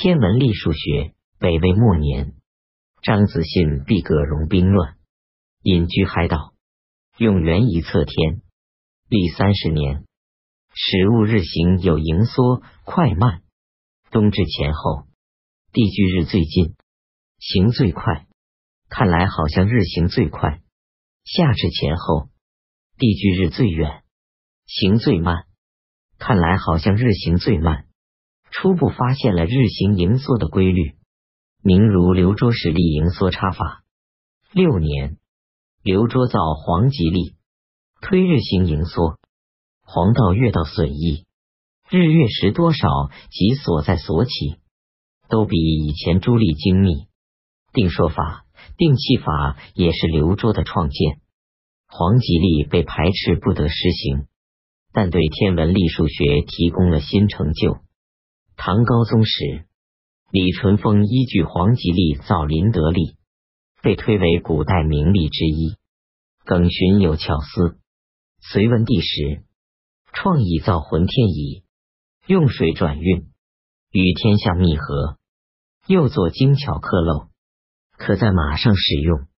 天文历数学，北魏末年，张子信避葛荣兵乱，隐居海岛，用元仪测天，历三十年，时物日行有盈缩快慢，冬至前后，地距日最近，行最快，看来好像日行最快；夏至前后，地距日最远，行最慢，看来好像日行最慢。初步发现了日行盈缩的规律，名如刘卓实力盈缩差法。六年，刘卓造黄吉历，推日行盈缩，黄道月道损益，日月时多少及所在所起，都比以前朱历精密。定说法、定气法也是刘卓的创建。黄吉历被排斥不得实行，但对天文历数学提供了新成就。唐高宗时，李淳风依据黄吉利造麟德历，被推为古代名利之一。耿寻有巧思，隋文帝时创意造浑天仪，用水转运，与天下密合，又作精巧刻镂，可在马上使用。